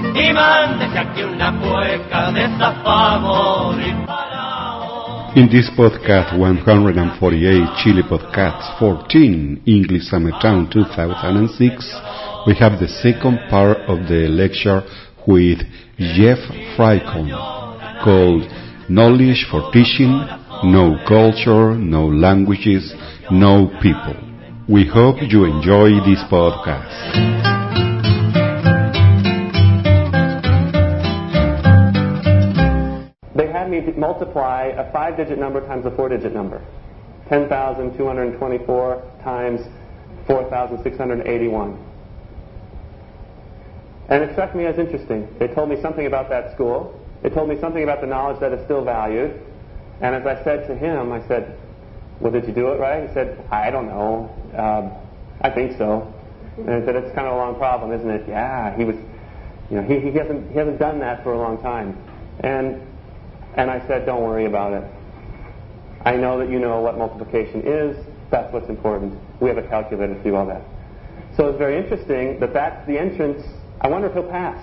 Y mándese aquí una de. In this podcast 148 Chile Podcasts 14 English Summertown 2006, we have the second part of the lecture with Jeff Frykholm called Knowledge for Teaching, No Culture, No Languages, No People. We hope you enjoy this podcast. Multiply a five digit number times a four digit number 10,224 times 4,681. And it struck me as interesting. They told me something about that school. They told me something about the knowledge that is still valued. And as I said to him, I said, Well, did you do it right? He said, I don't know. Um, I think so. And I said, It's kind of a long problem, isn't it? Yeah, he was, you know, he, he, hasn't, he hasn't done that for a long time. And, and I said, Don't worry about it. I know that you know what multiplication is. That's what's important. We have a calculator to do all that. So it's very interesting that that's the entrance. I wonder if he'll pass.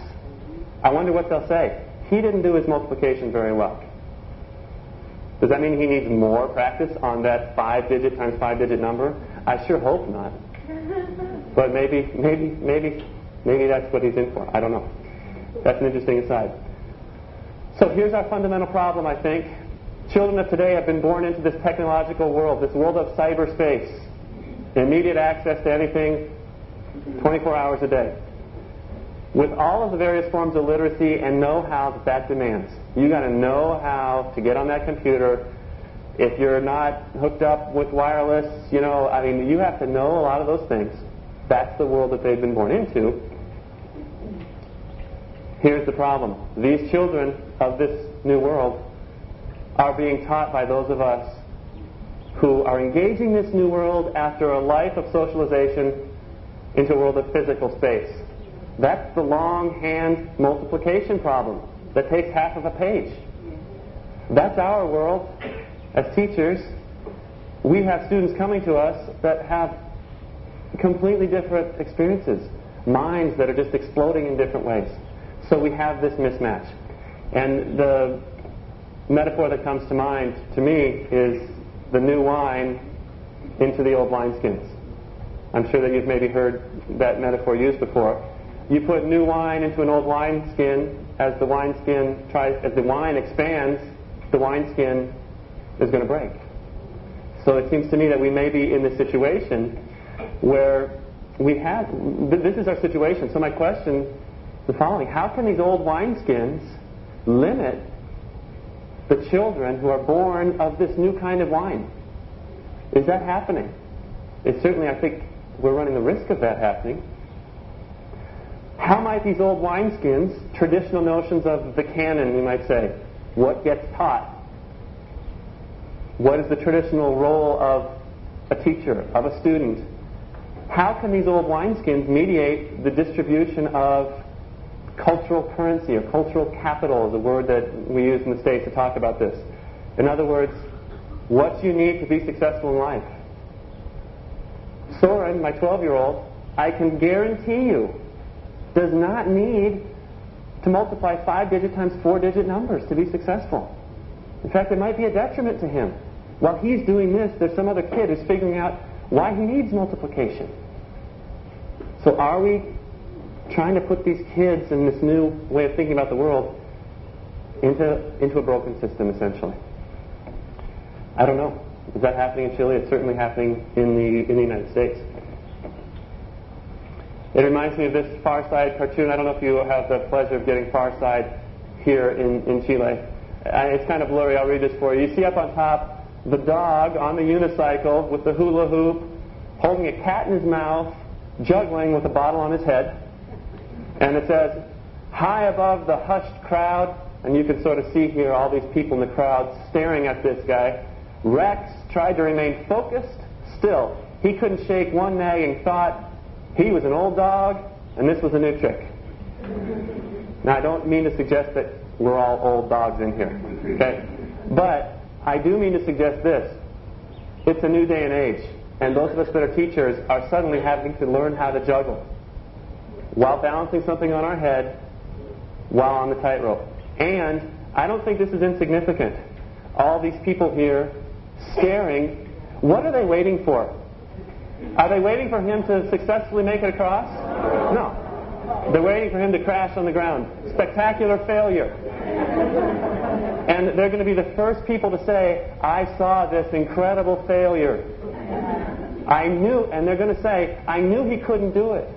I wonder what they'll say. He didn't do his multiplication very well. Does that mean he needs more practice on that five digit times five digit number? I sure hope not. But maybe, maybe, maybe, maybe that's what he's in for. I don't know. That's an interesting aside. So here's our fundamental problem, I think. Children of today have been born into this technological world, this world of cyberspace, immediate access to anything 24 hours a day. With all of the various forms of literacy and know-how that that demands. You got to know how to get on that computer. If you're not hooked up with wireless, you know, I mean, you have to know a lot of those things. That's the world that they've been born into. Here's the problem. These children of this new world are being taught by those of us who are engaging this new world after a life of socialization into a world of physical space. That's the long hand multiplication problem that takes half of a page. That's our world. As teachers, we have students coming to us that have completely different experiences, minds that are just exploding in different ways. So we have this mismatch. And the metaphor that comes to mind to me is the new wine into the old wineskins. I'm sure that you've maybe heard that metaphor used before. You put new wine into an old wineskin. As the wineskin tries, as the wine expands, the wineskin is going to break. So it seems to me that we may be in this situation where we have. This is our situation. So my question the following: How can these old wineskins limit the children who are born of this new kind of wine? Is that happening? It's certainly, I think, we're running the risk of that happening. How might these old wineskins, traditional notions of the canon, we might say, what gets taught? What is the traditional role of a teacher, of a student? How can these old wineskins mediate the distribution of cultural currency or cultural capital is a word that we use in the States to talk about this. In other words, what you need to be successful in life. Soren, my 12 year old, I can guarantee you, does not need to multiply five digit times four digit numbers to be successful. In fact, it might be a detriment to him. While he's doing this, there's some other kid who's figuring out why he needs multiplication. So are we trying to put these kids in this new way of thinking about the world into, into a broken system, essentially? I don't know. Is that happening in Chile? It's certainly happening in the, in the United States. It reminds me of this Far Side cartoon. I don't know if you have the pleasure of getting Far Side here in, in Chile. It's kind of blurry. I'll read this for you. You see up on top the dog on the unicycle with the hula hoop holding a cat in his mouth, juggling with a bottle on his head. And it says, high above the hushed crowd, and you can sort of see here all these people in the crowd staring at this guy. Rex tried to remain focused. Still, he couldn't shake one nagging thought. He was an old dog, and this was a new trick. Now, I don't mean to suggest that we're all old dogs in here, okay? But I do mean to suggest this. It's a new day and age, and those of us that are teachers are suddenly having to learn how to juggle while balancing something on our head while on the tightrope. And I don't think this is insignificant. All these people here staring, what are they waiting for? Are they waiting for him to successfully make it across? No. They're waiting for him to crash on the ground. Spectacular failure. And they're going to be the first people to say, I saw this incredible failure. I knew, and they're going to say, I knew he couldn't do it.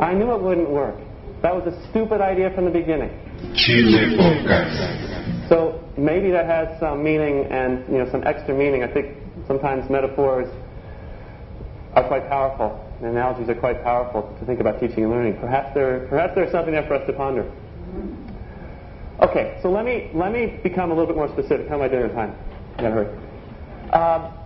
I knew it wouldn't work. That was a stupid idea from the beginning. Chile Podcast. So maybe that has some meaning and you know some extra meaning. I think sometimes metaphors are quite powerful. And analogies are quite powerful to think about teaching and learning. Perhaps there, perhaps there's something there for us to ponder. Okay, so let me let me become a little bit more specific. How am I doing on time? I hurry. Uh,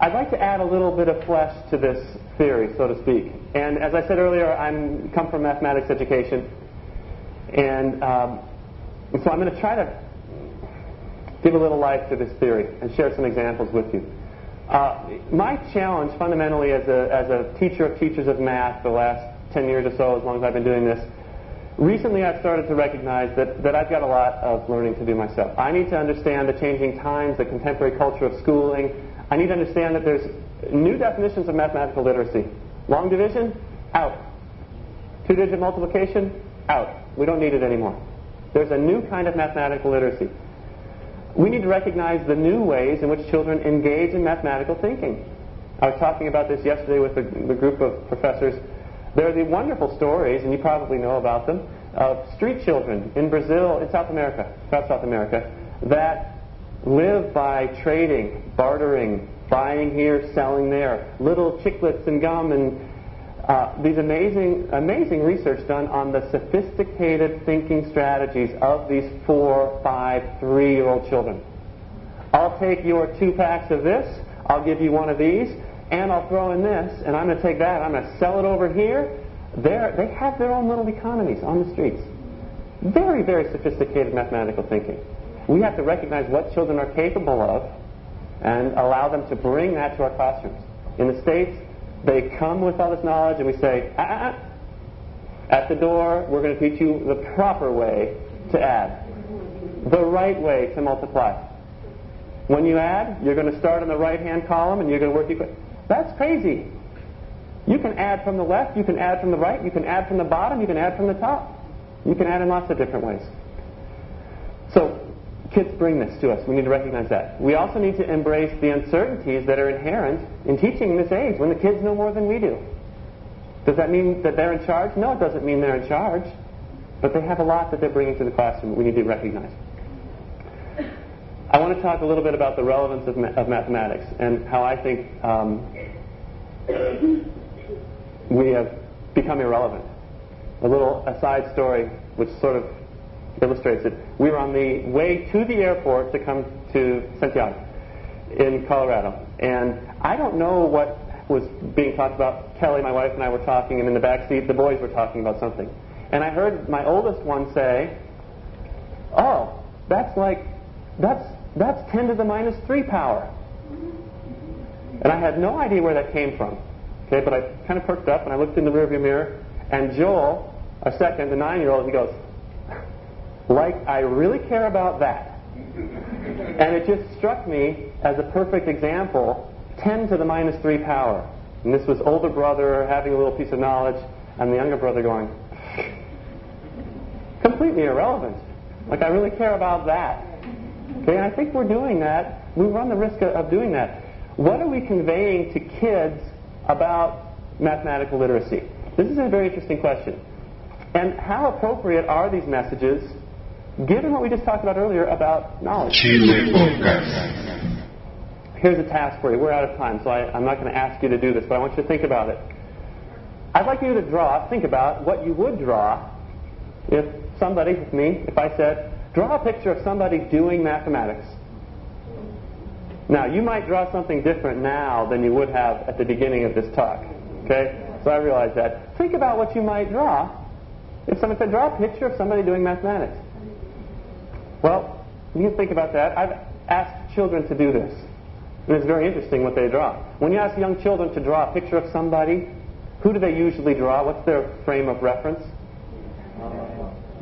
I'd like to add a little bit of flesh to this theory, so to speak. And as I said earlier, I come from mathematics education, and um, so I'm going to try to give a little life to this theory and share some examples with you. Uh, my challenge, fundamentally, as a, as a teacher of teachers of math, the last 10 years or so, as long as I've been doing this, recently I've started to recognize that, that I've got a lot of learning to do myself. I need to understand the changing times, the contemporary culture of schooling. I need to understand that there's new definitions of mathematical literacy. Long division, out. Two digit multiplication, out. We don't need it anymore. There's a new kind of mathematical literacy. We need to recognize the new ways in which children engage in mathematical thinking. I was talking about this yesterday with a, group of professors. There are the wonderful stories, and you probably know about them, of street children in Brazil, in South America, South South America, that live by trading, bartering, buying here, selling there, little chiclets and gum and uh, these amazing, amazing research done on the sophisticated thinking strategies of these four, five, three-year-old children. I'll take your two packs of this, I'll give you one of these, and I'll throw in this, and I'm going to take that, I'm going to sell it over here. They're, they have their own little economies on the streets. Very, very sophisticated mathematical thinking. We have to recognize what children are capable of and allow them to bring that to our classrooms. In the States, they come with all this knowledge, and we say, ah, ah, at the door, we're going to teach you the proper way to add, the right way to multiply. When you add, you're going to start on the right-hand column, and you're going to work. Equi- That's crazy. You can add from the left, you can add from the right, you can add from the bottom, you can add from the top. You can add in lots of different ways. So kids bring this to us. We need to recognize that. We also need to embrace the uncertainties that are inherent in teaching in this age when the kids know more than we do. Does that mean that they're in charge? No, it doesn't mean they're in charge. But they have a lot that they're bringing to the classroom that we need to recognize. I want to talk a little bit about the relevance of, ma- of mathematics and how I think um, we have become irrelevant. A little aside story, which sort of illustrates it. We were on the way to the airport to come to Santiago in Colorado. And I don't know what was being talked about. Kelly, my wife, and I were talking, and in the back seat, the boys were talking about something. And I heard my oldest one say, Oh, that's like, that's, that's 10 to the minus 3 power. And I had no idea where that came from. Okay, but I kind of perked up and I looked in the rearview mirror, and Joel, our second, the nine year old, he goes, like I really care about that. And it just struck me as a perfect example 10 to the minus 3 power. And this was older brother having a little piece of knowledge, and the younger brother going, completely irrelevant. Like, I really care about that. Okay, and I think we're doing that. We run the risk of doing that. What are we conveying to kids about mathematical literacy? This is a very interesting question. And how appropriate are these messages given what we just talked about earlier about knowledge. Here's a task for you. We're out of time, so I, I'm not going to ask you to do this, but I want you to think about it. I'd like you to draw, think about what you would draw if somebody, if me, if I said, draw a picture of somebody doing mathematics. Now, you might draw something different now than you would have at the beginning of this talk. Okay? So I realize that. Think about what you might draw if someone said, draw a picture of somebody doing mathematics. Well, you think about that. I've asked children to do this. And it's very interesting what they draw. When you ask young children to draw a picture of somebody, who do they usually draw? What's their frame of reference?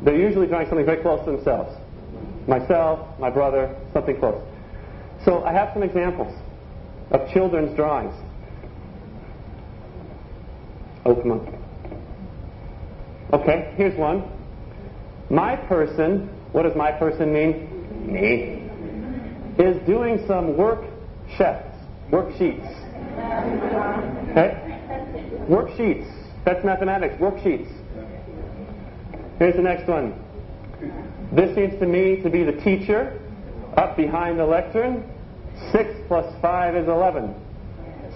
They're usually drawing something very close to themselves. Myself, my brother, something close. So I have some examples of children's drawings. Come on. Okay, here's one. My person, what does my person mean? Me. Is doing some work sheets, worksheets. Okay? Worksheets. That's mathematics, worksheets. Here's the next one. This seems to me to be the teacher up behind the lectern. 6 plus 5 is 11.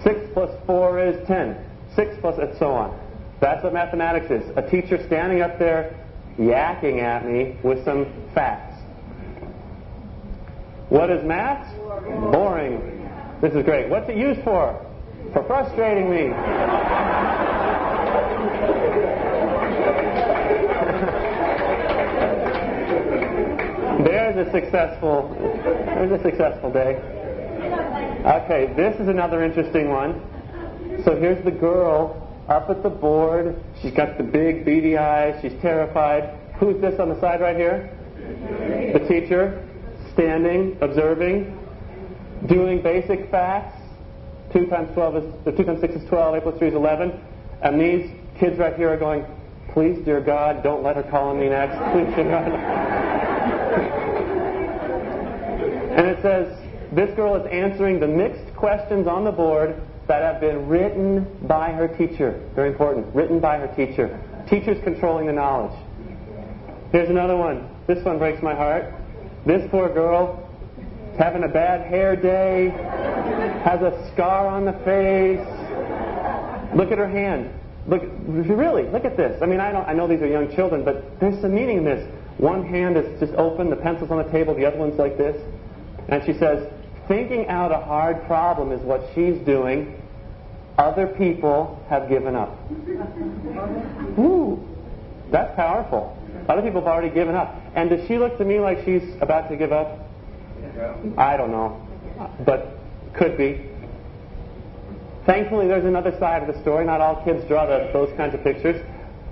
6 plus 4 is 10. 6 plus, and so on. That's what mathematics is. A teacher standing up there yakking at me with some facts. What is math? Boring. This is great. What's it used for? For frustrating me. there's a successful there's a successful day. Okay, this is another interesting one. So here's the girl up at the board. She's got the big beady eyes. She's terrified. Who's this on the side right here? The teacher, standing, observing, doing basic facts. 2 times 12 is, uh, 2 times 6 is 12, 8 plus 3 is 11. And these kids right here are going, please, dear God, don't let her call on me next. Please, dear God. and it says, this girl is answering the mixed questions on the board that have been written by her teacher. Very important. Written by her teacher. Teacher's controlling the knowledge. Here's another one. This one breaks my heart. This poor girl having a bad hair day, has a scar on the face. Look at her hand. Look, really, look at this. I mean, I, don't, I know these are young children, but there's some meaning in this. One hand is just open, the pencil's on the table, the other one's like this. And she says, thinking out a hard problem is what she's doing. Other people have given up. Ooh, that's powerful. Other people have already given up. And does she look to me like she's about to give up? I don't know. But could be. Thankfully, there's another side of the story. Not all kids draw the, those kinds of pictures.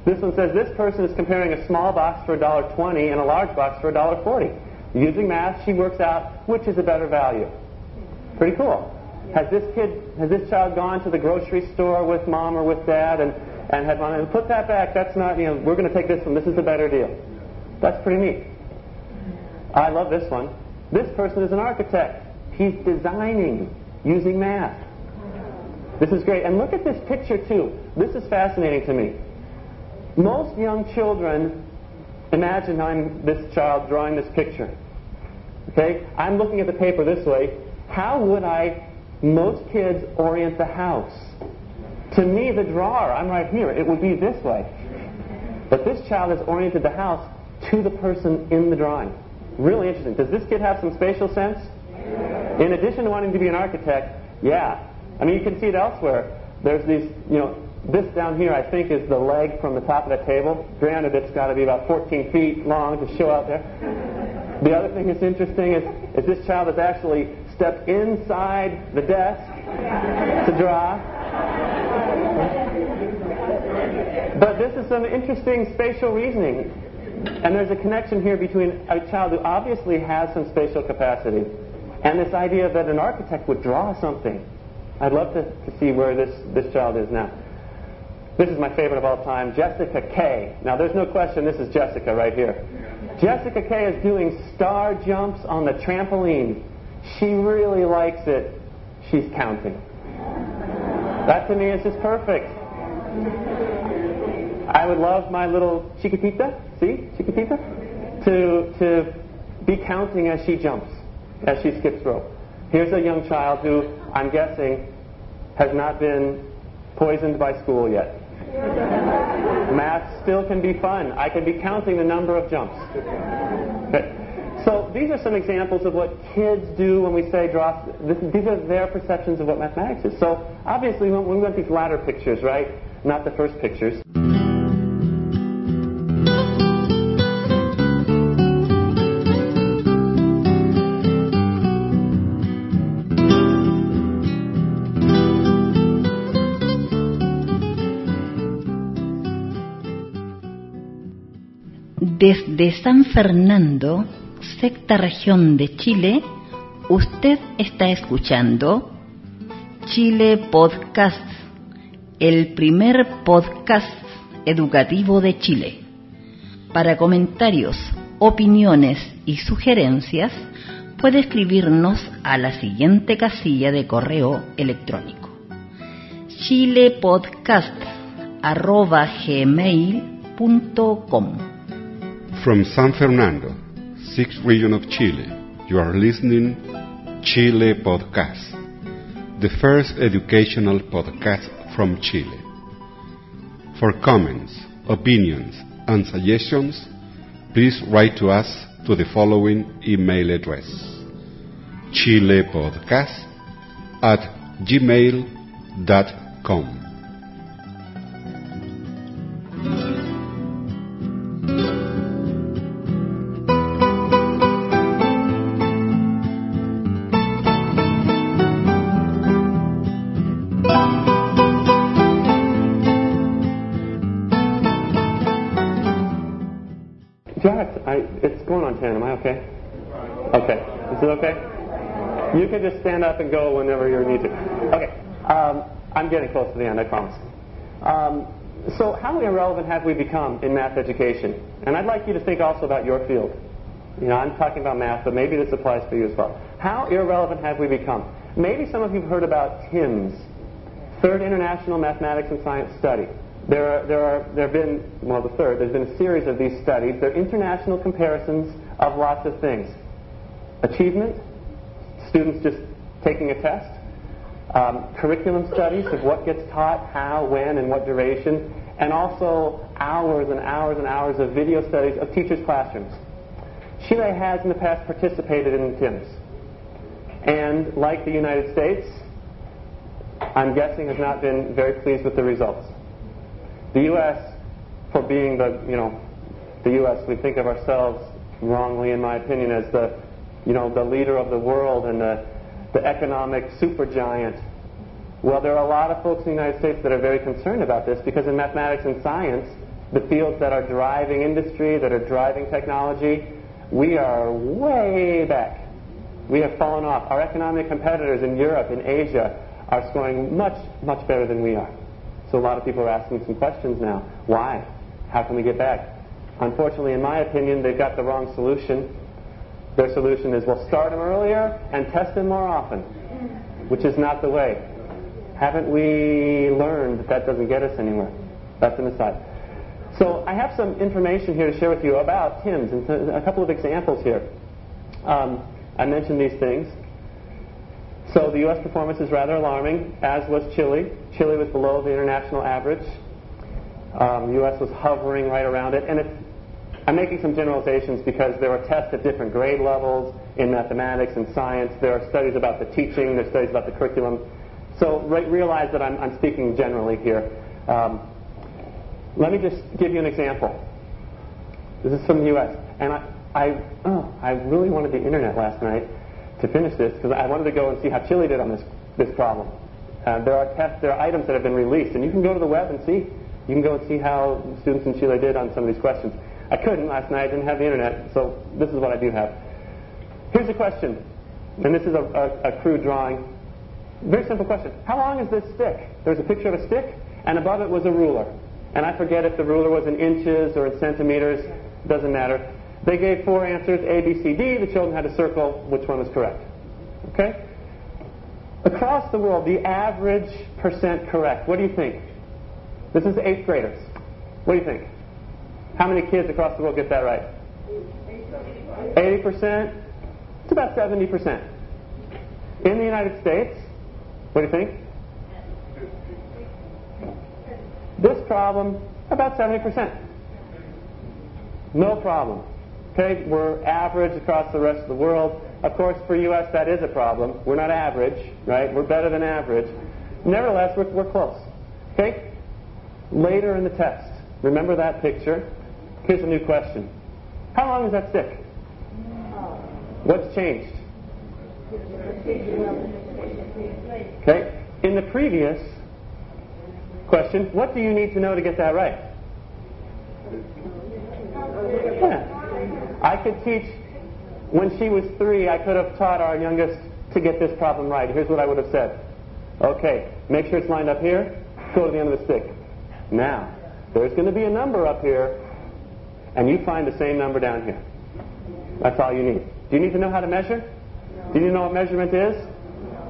This one says this person is comparing a small box for $1.20 and a large box for $1.40. Using math, she works out which is a better value. Pretty cool. Has this kid, has this child gone to the grocery store with mom or with dad and, and had mom, and put that back, that's not, you know, we're going to take this one, this is the better deal. That's pretty neat. I love this one. This person is an architect. He's designing using math. This is great. And look at this picture, too. This is fascinating to me. Most young children imagine I'm this child drawing this picture. Okay? I'm looking at the paper this way. How would I most kids orient the house. To me, the drawer, I'm right here, it would be this way. But this child has oriented the house to the person in the drawing. Really interesting. Does this kid have some spatial sense? In addition to wanting to be an architect, yeah. I mean, you can see it elsewhere. There's these, you know, this down here, I think, is the leg from the top of the table. Granted, it's got to be about 14 feet long to show out there. The other thing that's interesting is, is this child is actually stepped inside the desk to draw. But this is some interesting spatial reasoning. And there's a connection here between a child who obviously has some spatial capacity and this idea that an architect would draw something. I'd love to, to see where this, this child is now. This is my favorite of all time, Jessica K. Now, there's no question this is Jessica right here. Jessica K is doing star jumps on the trampoline. She really likes it. She's counting. That to me is just perfect. I would love my little Chiquitita, see, Chiquitita, to, to be counting as she jumps, as she skips rope. Here's a young child who, I'm guessing, has not been poisoned by school yet. Math still can be fun. I can be counting the number of jumps. So these are some examples of what kids do when we say draw. This, these are their perceptions of what mathematics is. So obviously, when we want these latter pictures, right? Not the first pictures. Desde San Fernando, sexta región de Chile, usted está escuchando Chile Podcast, el primer podcast educativo de Chile. Para comentarios, opiniones y sugerencias, puede escribirnos a la siguiente casilla de correo electrónico. chilepodcast.gmail.com From San Fernando, sixth region of Chile, you are listening Chile Podcast, the first educational podcast from Chile. For comments, opinions, and suggestions, please write to us to the following email address chilepodcast at gmail.com. Jack, I, it's going on 10. Am I okay? Okay. Is it okay? You can just stand up and go whenever you need to. Okay. Um, I'm getting close to the end, I promise. Um, so, how irrelevant have we become in math education? And I'd like you to think also about your field. You know, I'm talking about math, but maybe this applies to you as well. How irrelevant have we become? Maybe some of you have heard about TIMSS, Third International Mathematics and Science Study. There, are, there, are, there have been, well, the third, there's been a series of these studies. They're international comparisons of lots of things. Achievement, students just taking a test. Um, curriculum studies of what gets taught, how, when, and what duration. And also hours and hours and hours of video studies of teachers' classrooms. Chile has in the past participated in TIMSS. And like the United States, I'm guessing has not been very pleased with the results. The U.S., for being the, you know, the U.S., we think of ourselves wrongly, in my opinion, as the, you know, the leader of the world and the, the economic supergiant. Well, there are a lot of folks in the United States that are very concerned about this because in mathematics and science, the fields that are driving industry, that are driving technology, we are way back. We have fallen off. Our economic competitors in Europe, in Asia, are scoring much, much better than we are. So a lot of people are asking some questions now. Why? How can we get back? Unfortunately, in my opinion, they've got the wrong solution. Their solution is we'll start them earlier and test them more often, which is not the way. Haven't we learned that that doesn't get us anywhere? That's an aside. So I have some information here to share with you about TIMSS and a couple of examples here. Um, I mentioned these things. So the U.S. performance is rather alarming, as was Chile. Chile was below the international average. Um, U.S. was hovering right around it. And it, I'm making some generalizations because there are tests at different grade levels in mathematics and science. There are studies about the teaching. There are studies about the curriculum. So re- realize that I'm, I'm, speaking generally here. Um, let me just give you an example. This is from the U.S. And I, I, oh, I really wanted the internet last night to finish this because I wanted to go and see how Chile did on this, this problem. Uh, there are tests, there are items that have been released, and you can go to the web and see. You can go and see how students in Chile did on some of these questions. I couldn't last night, I didn't have the internet, so this is what I do have. Here's a question, and this is a, a, a crude drawing. Very simple question. How long is this stick? There's a picture of a stick, and above it was a ruler. And I forget if the ruler was in inches or in centimeters, doesn't matter. They gave four answers, A, B, C, D. The children had to circle which one was correct. Okay? Across the world, the average percent correct. What do you think? This is eighth graders. What do you think? How many kids across the world get that right? 80%? It's about 70%. In the United States, what do you think? This problem, about 70%. No problem. Okay, we're average across the rest of the world. Of course, for U.S., that is a problem. We're not average, right? We're better than average. Nevertheless, we're, we're close. Okay? Later in the test, remember that picture? Here's a new question. How long is that stick? What's changed? Okay? In the previous question, what do you need to know to get that right? Yeah. I could teach, when she was three, I could have taught our youngest to get this problem right. Here's what I would have said. Okay, make sure it's lined up here, go to the end of the stick. Now, there's going to be a number up here, and you find the same number down here. That's all you need. Do you need to know how to measure? Do you know what measurement is?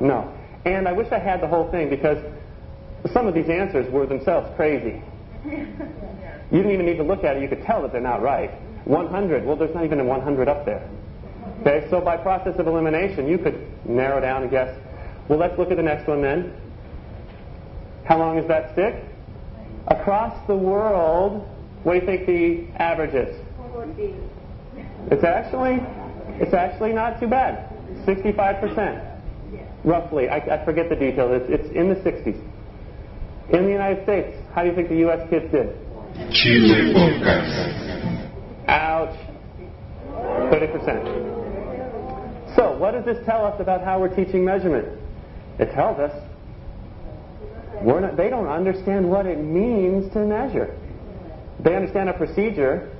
No. And I wish I had the whole thing because some of these answers were themselves crazy. You didn't even need to look at it. You could tell that they're not right. 100. Well, there's not even a 100 up there. Okay, so by process of elimination, you could narrow down and guess. Well, let's look at the next one then. How long is that stick? Across the world, what do you think the average is? It's actually, it's actually not too bad. 65%, roughly. I, I forget the details. It's, it's in the 60s. In the United States, how do you think the U.S. kids did? Chile Ouch. 30%. So, what does this tell us about how we're teaching measurement? It tells us we're not, they don't understand what it means to measure. They understand a procedure.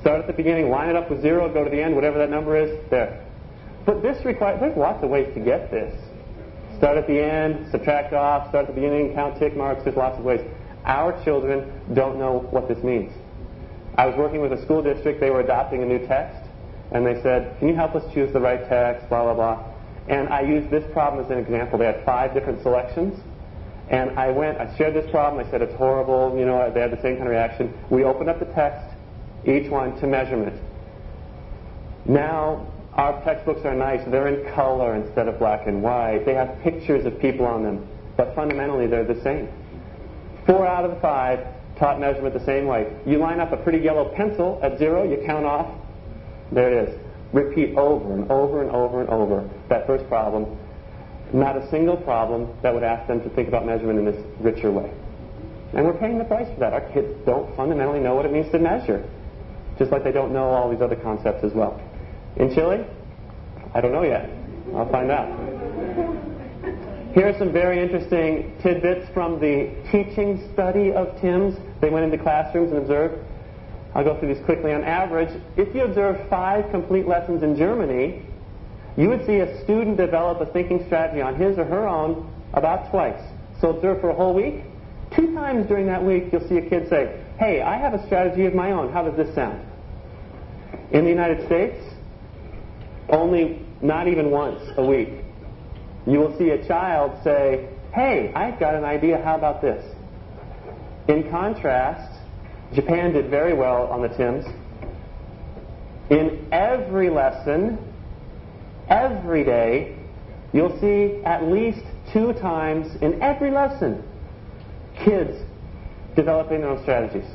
Start at the beginning, line it up with zero, go to the end, whatever that number is, there. But this requires, there's lots of ways to get this. Start at the end, subtract off, start at the beginning, count tick marks, there's lots of ways. Our children don't know what this means. I was working with a school district, they were adopting a new text, and they said, Can you help us choose the right text, blah, blah, blah. And I used this problem as an example. They had five different selections. And I went, I shared this problem, I said it's horrible, you know, they had the same kind of reaction. We opened up the text, each one to measurement. Now, our textbooks are nice. They're in color instead of black and white. They have pictures of people on them, but fundamentally they're the same. Four out of the five taught measurement the same way. You line up a pretty yellow pencil at zero, you count off, there it is. Repeat over and over and over and over that first problem. Not a single problem that would ask them to think about measurement in this richer way. And we're paying the price for that. Our kids don't fundamentally know what it means to measure, just like they don't know all these other concepts as well. In Chile? I don't know yet. I'll find out. Here are some very interesting tidbits from the teaching study of TIMSS. They went into classrooms and observed. I'll go through these quickly. On average, if you observe five complete lessons in Germany, you would see a student develop a thinking strategy on his or her own about twice. So observe for a whole week. Two times during that week, you'll see a kid say, Hey, I have a strategy of my own. How does this sound? In the United States, only not even once a week, you will see a child say, Hey, I've got an idea. How about this? In contrast, Japan did very well on the TIMSS. In every lesson, every day, you'll see at least two times in every lesson kids developing their own strategies.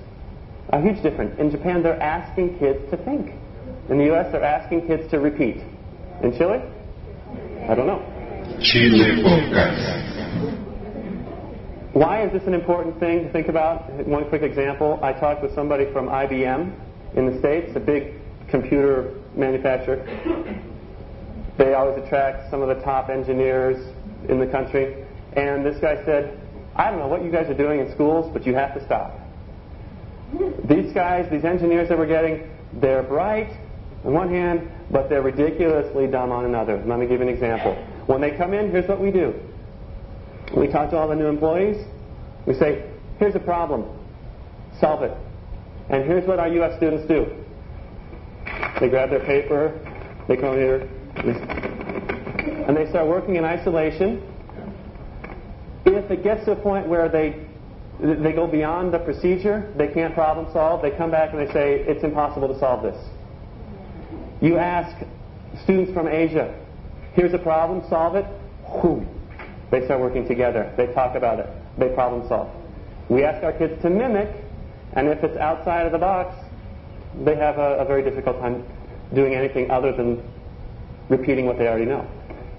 A huge difference. In Japan, they're asking kids to think. In the U.S., they're asking kids to repeat. In Chile? I don't know. Chile Podcast. Why is this an important thing to think about? One quick example. I talked with somebody from IBM in the States, a big computer manufacturer. They always attract some of the top engineers in the country. And this guy said, I don't know what you guys are doing in schools, but you have to stop. These guys, these engineers that we're getting, they're bright on one hand, but they're ridiculously dumb on another. Let me give you an example. When they come in, here's what we do. We talk to all the new employees. We say, here's a problem. Solve it. And here's what our U.S. students do. They grab their paper, they come here, and they start working in isolation. If it gets to a point where they they go beyond the procedure, they can't problem solve, they come back and they say, it's impossible to solve this. You ask students from Asia, here's a problem, solve it. whew, they start working together. They talk about it. They problem solve. We ask our kids to mimic, and if it's outside of the box, they have a, a very difficult time doing anything other than repeating what they already know.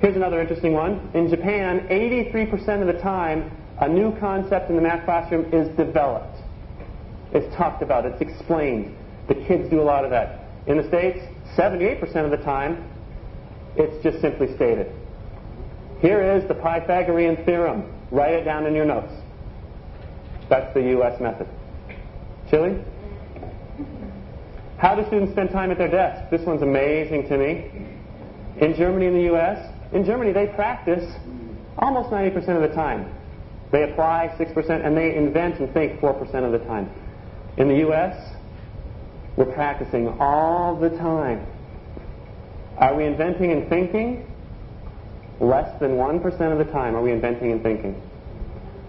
Here's another interesting one. In Japan, 83% of the time, a new concept in the math classroom is developed. It's talked about, it's explained. The kids do a lot of that. In the States, 78% of the time, it's just simply stated. Here is the Pythagorean theorem. Write it down in your notes. That's the U.S. method. Chile? How do students spend time at their desks? This one's amazing to me. In Germany and the U.S., in Germany they practice almost 90% of the time. They apply 6% and they invent and think 4% of the time. In the U.S., we're practicing all the time. Are we inventing and thinking? Less than 1% of the time are we inventing and thinking.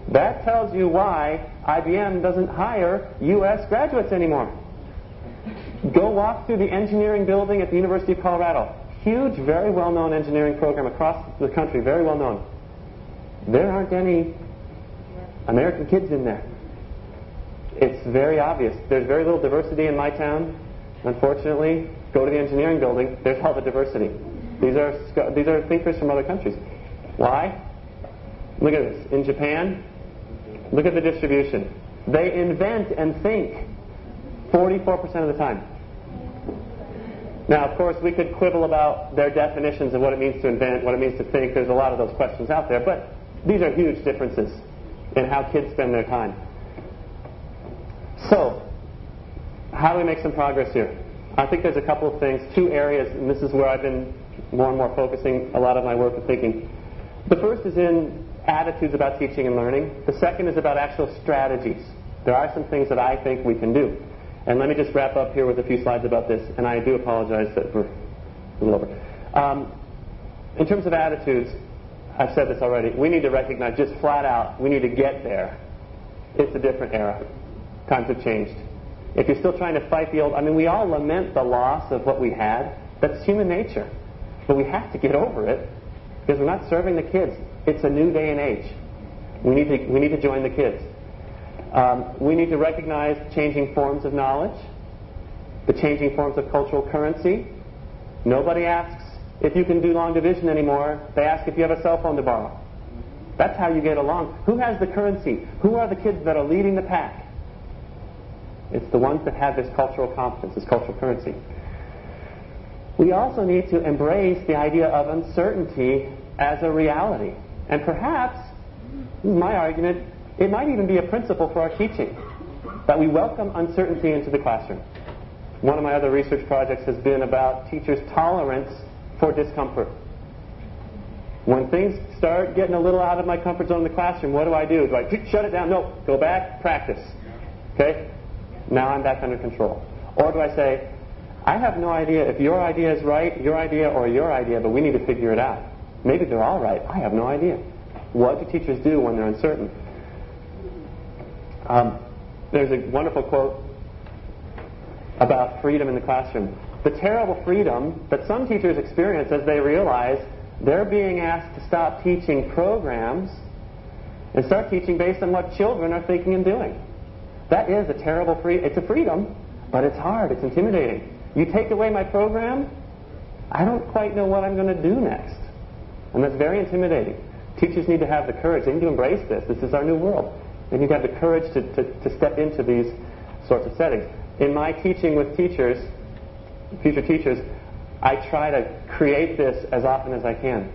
That tells you why IBM doesn't hire U.S. graduates anymore. Go walk through the engineering building at the University of Colorado. Huge, very well known engineering program across the country, very well known. There aren't any American kids in there. It's very obvious. There's very little diversity in my town. Unfortunately, go to the engineering building, there's all the diversity. These are, these are thinkers from other countries. Why? Look at this. In Japan, look at the distribution. They invent and think 44% of the time. Now, of course, we could quibble about their definitions of what it means to invent, what it means to think. There's a lot of those questions out there, but these are huge differences in how kids spend their time. So, how do we make some progress here? I think there's a couple of things, two areas, and this is where I've been more and more focusing a lot of my work and thinking. The first is in attitudes about teaching and learning. The second is about actual strategies. There are some things that I think we can do. And let me just wrap up here with a few slides about this, and I do apologize that we're a little over. Um, in terms of attitudes, I've said this already. We need to recognize just flat out, we need to get there. It's a different era. Times have changed. If you're still trying to fight the old, I mean, we all lament the loss of what we had. That's human nature. But we have to get over it because we're not serving the kids. It's a new day and age. We need to, we need to join the kids. Um, we need to recognize changing forms of knowledge, the changing forms of cultural currency. Nobody asks if you can do long division anymore. They ask if you have a cell phone to borrow. That's how you get along. Who has the currency? Who are the kids that are leading the pack? It's the ones that have this cultural competence, this cultural currency. We also need to embrace the idea of uncertainty as a reality. And perhaps, my argument, it might even be a principle for our teaching that we welcome uncertainty into the classroom. One of my other research projects has been about teachers' tolerance for discomfort. When things start getting a little out of my comfort zone in the classroom, what do I do? Do I shut it down? No, go back, practice. Okay? Now I'm back under control. Or do I say, I have no idea if your idea is right, your idea, or your idea, but we need to figure it out. Maybe they're all right. I have no idea. What do teachers do when they're uncertain? Um, there's a wonderful quote about freedom in the classroom. The terrible freedom that some teachers experience as they realize they're being asked to stop teaching programs and start teaching based on what children are thinking and doing. That is a terrible freedom. It's a freedom, but it's hard. It's intimidating. You take away my program, I don't quite know what I'm going to do next. And that's very intimidating. Teachers need to have the courage. They need to embrace this. This is our new world. They need to have the courage to, to, to step into these sorts of settings. In my teaching with teachers, future teachers, I try to create this as often as I can.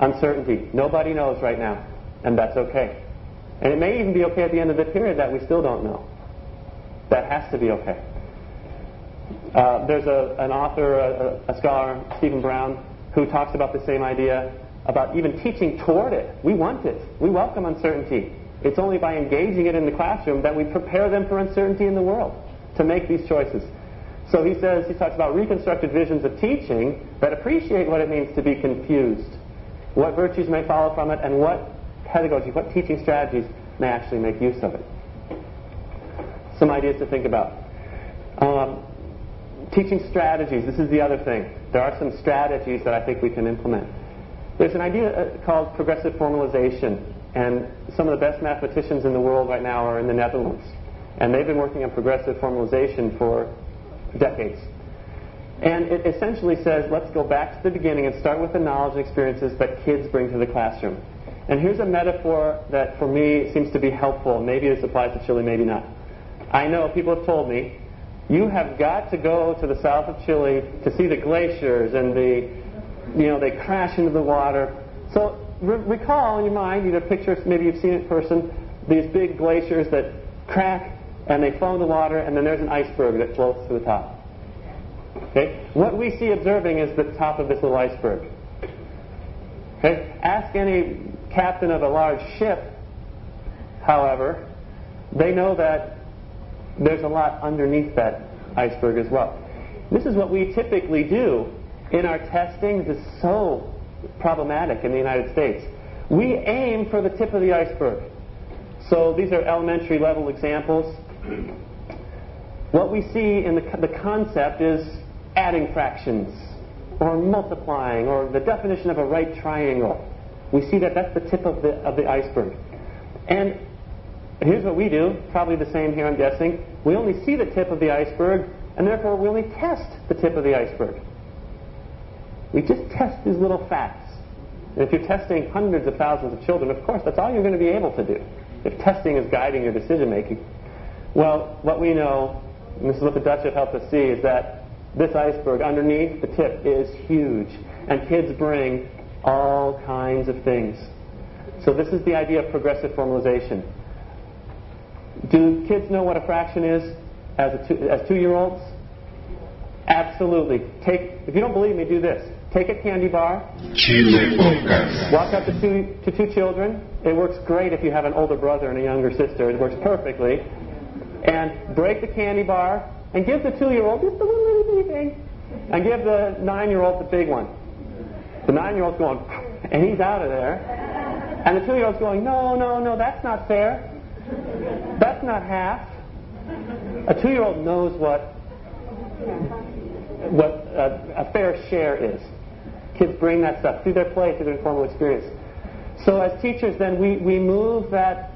Uncertainty. Nobody knows right now, and that's okay. And it may even be okay at the end of the period that we still don't know. That has to be okay. Uh, there's a, an author, a, a scholar, Stephen Brown, who talks about the same idea about even teaching toward it. We want it. We welcome uncertainty. It's only by engaging it in the classroom that we prepare them for uncertainty in the world to make these choices. So he says, he talks about reconstructed visions of teaching that appreciate what it means to be confused, what virtues may follow from it, and what pedagogy, what teaching strategies may actually make use of it. Some ideas to think about. Um, teaching strategies, this is the other thing. There are some strategies that I think we can implement. There's an idea uh, called progressive formalization, and some of the best mathematicians in the world right now are in the Netherlands. And they've been working on progressive formalization for decades. And it essentially says, let's go back to the beginning and start with the knowledge and experiences that kids bring to the classroom. And here's a metaphor that for me seems to be helpful. Maybe this applies to Chile, maybe not. I know people have told me, you have got to go to the south of Chile to see the glaciers and the, you know, they crash into the water. So re- recall in your mind, either picture, maybe you've seen it in person, these big glaciers that crack and they flow the water, and then there's an iceberg that floats to the top. Okay? What we see observing is the top of this little iceberg. Okay? Ask any captain of a large ship, however, they know that there's a lot underneath that iceberg as well. This is what we typically do in our testing. Is so problematic in the United States. We aim for the tip of the iceberg. So these are elementary level examples. What we see in the, the concept is adding fractions or multiplying or the definition of a right triangle. We see that that's the tip of the, of the iceberg. And here's what we do, probably the same here, I'm guessing. We only see the tip of the iceberg, and therefore we only test the tip of the iceberg. We just test these little facts. And if you're testing hundreds of thousands of children, of course, that's all you're going to be able to do. If testing is guiding your decision making. Well, what we know, and this is what the Dutch have helped us see, is that this iceberg underneath the tip is huge. And kids bring all kinds of things. So this is the idea of progressive formalization. Do kids know what a fraction is as, two, as two-year-olds? Absolutely. Take, if you don't believe me, do this. Take a candy bar. Walk up to two, to two children. It works great if you have an older brother and a younger sister. It works perfectly. And break the candy bar and give the two-year-old just a little bitty thing, and give the nine-year-old the big one. The nine-year-old's going, and he's out of there, and the two-year-old's going, no, no, no, that's not fair. That's not half. A two-year-old knows what what a, a fair share is. Kids bring that stuff through their play, through their informal experience. So as teachers, then we, we move that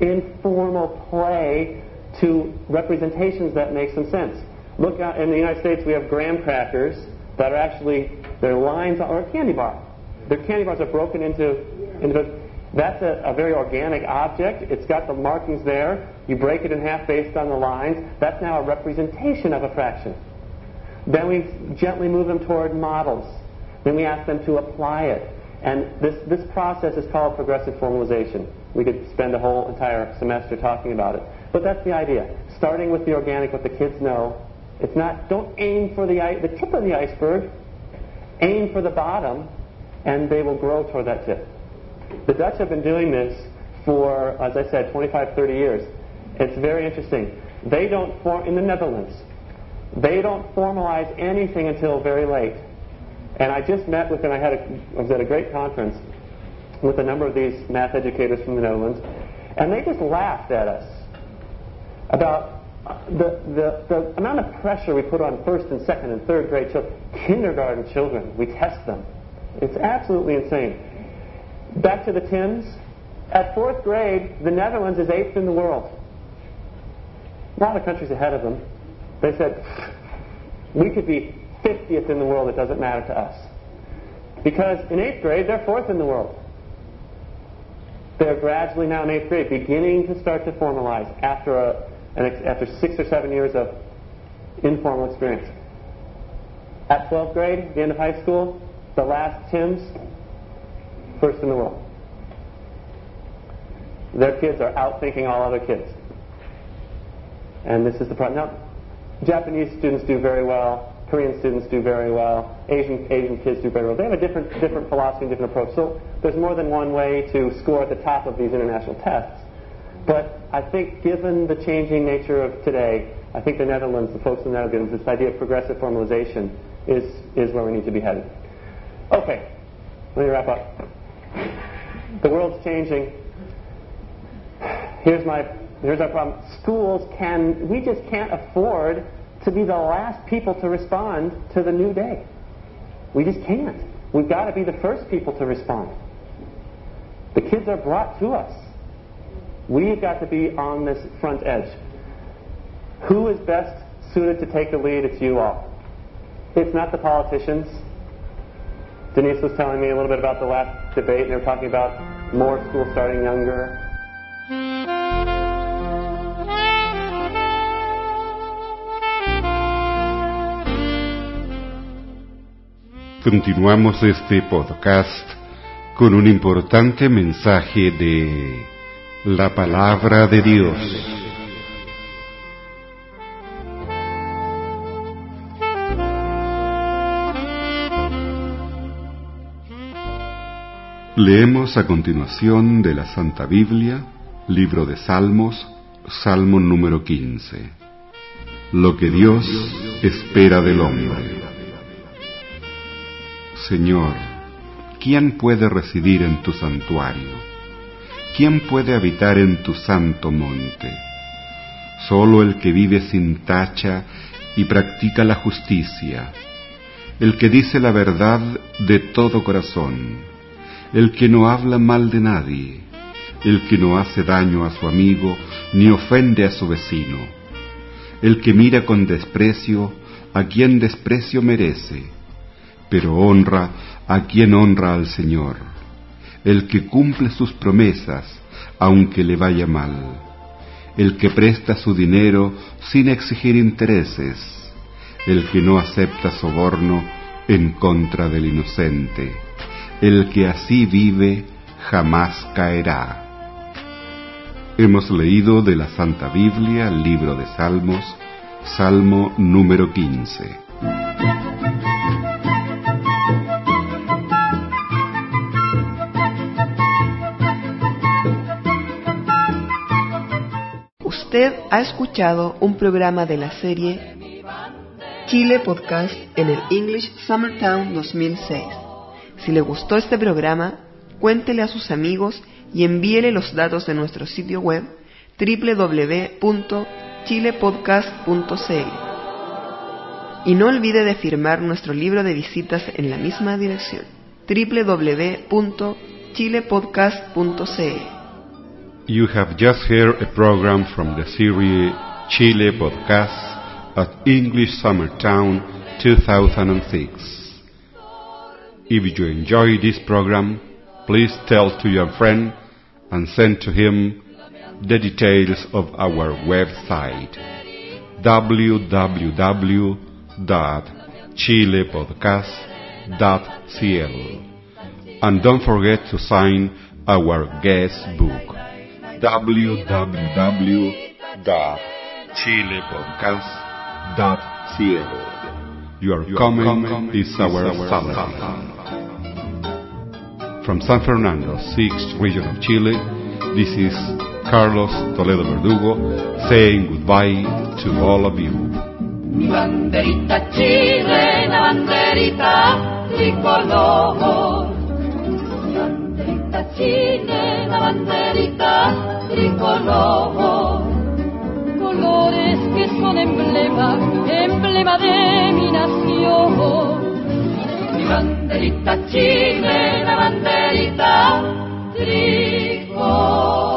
informal play to representations that make some sense. Look out, in the United States, we have graham crackers that are actually they're lines or a candy bar. Their candy bars are broken into into. That's a, a very organic object. It's got the markings there. You break it in half based on the lines. That's now a representation of a fraction. Then we gently move them toward models. Then we ask them to apply it. And this, this process is called progressive formalization. We could spend a whole entire semester talking about it. But that's the idea. Starting with the organic, what the kids know. It's not, don't aim for the, the tip of the iceberg. Aim for the bottom, and they will grow toward that tip. The Dutch have been doing this for, as I said, 25, 30 years. It's very interesting. They don't form, in the Netherlands, they don't formalize anything until very late. And I just met with, and I had a, I was at a great conference with a number of these math educators from the Netherlands, and they just laughed at us about the, the, the amount of pressure we put on first and second and third grade children, kindergarten children. We test them. It's absolutely insane. Back to the TIMSS. At fourth grade, the Netherlands is eighth in the world. A lot of countries ahead of them. They said, we could be 50th in the world, it doesn't matter to us. Because in eighth grade, they're fourth in the world. They're gradually now in eighth grade beginning to start to formalize after, a, an, after six or seven years of informal experience. At 12th grade, the end of high school, the last TIMSS, first in the world. Their kids are outthinking all other kids. And this is the problem. Now, Japanese students do very well. Korean students do very well. Asian Asian kids do very well. They have a different different philosophy and different approach. So there's more than one way to score at the top of these international tests. But I think, given the changing nature of today, I think the Netherlands, the folks in the Netherlands, this idea of progressive formalization is is where we need to be headed. Okay, let me wrap up. The world's changing. Here's my here's our problem. Schools can we just can't afford to be the last people to respond to the new day. We just can't. we've got to be the first people to respond. The kids are brought to us. We've got to be on this front edge. Who is best suited to take the lead? It's you all. It's not the politicians. Denise was telling me a little bit about the last debate, and they were talking about more schools starting younger. Continuamos este podcast con un importante mensaje de la palabra de Dios. Leemos a continuación de la Santa Biblia, libro de Salmos, Salmo número 15. Lo que Dios espera del hombre. Señor, ¿quién puede residir en tu santuario? ¿Quién puede habitar en tu santo monte? Solo el que vive sin tacha y practica la justicia, el que dice la verdad de todo corazón el que no habla mal de nadie, el que no hace daño a su amigo ni ofende a su vecino, el que mira con desprecio a quien desprecio merece, pero honra a quien honra al Señor, el que cumple sus promesas aunque le vaya mal, el que presta su dinero sin exigir intereses, el que no acepta soborno en contra del inocente el que así vive jamás caerá. Hemos leído de la Santa Biblia, libro de Salmos, Salmo número 15. Usted ha escuchado un programa de la serie Chile Podcast en el English Summertown 2006. Si le gustó este programa, cuéntele a sus amigos y envíele los datos de nuestro sitio web www.chilepodcast.cl. Y no olvide de firmar nuestro libro de visitas en la misma dirección www.chilepodcast.cl. You have just heard a program from the series Chile Podcast at English Summertown 2006. If you enjoy this program, please tell to your friend and send to him the details of our website www.chilepodcast.cl and don't forget to sign our guest book www.chilepodcast.cl Your comment is our salary. From San Fernando, 6th region of Chile, this is Carlos Toledo Verdugo saying goodbye to all of you. Mi banderita chilena, banderita tricolor. Mi banderita chilena, banderita tricolor. Colores que son emblema, emblema de mi nación mi banderita chilena, banderita tricolor.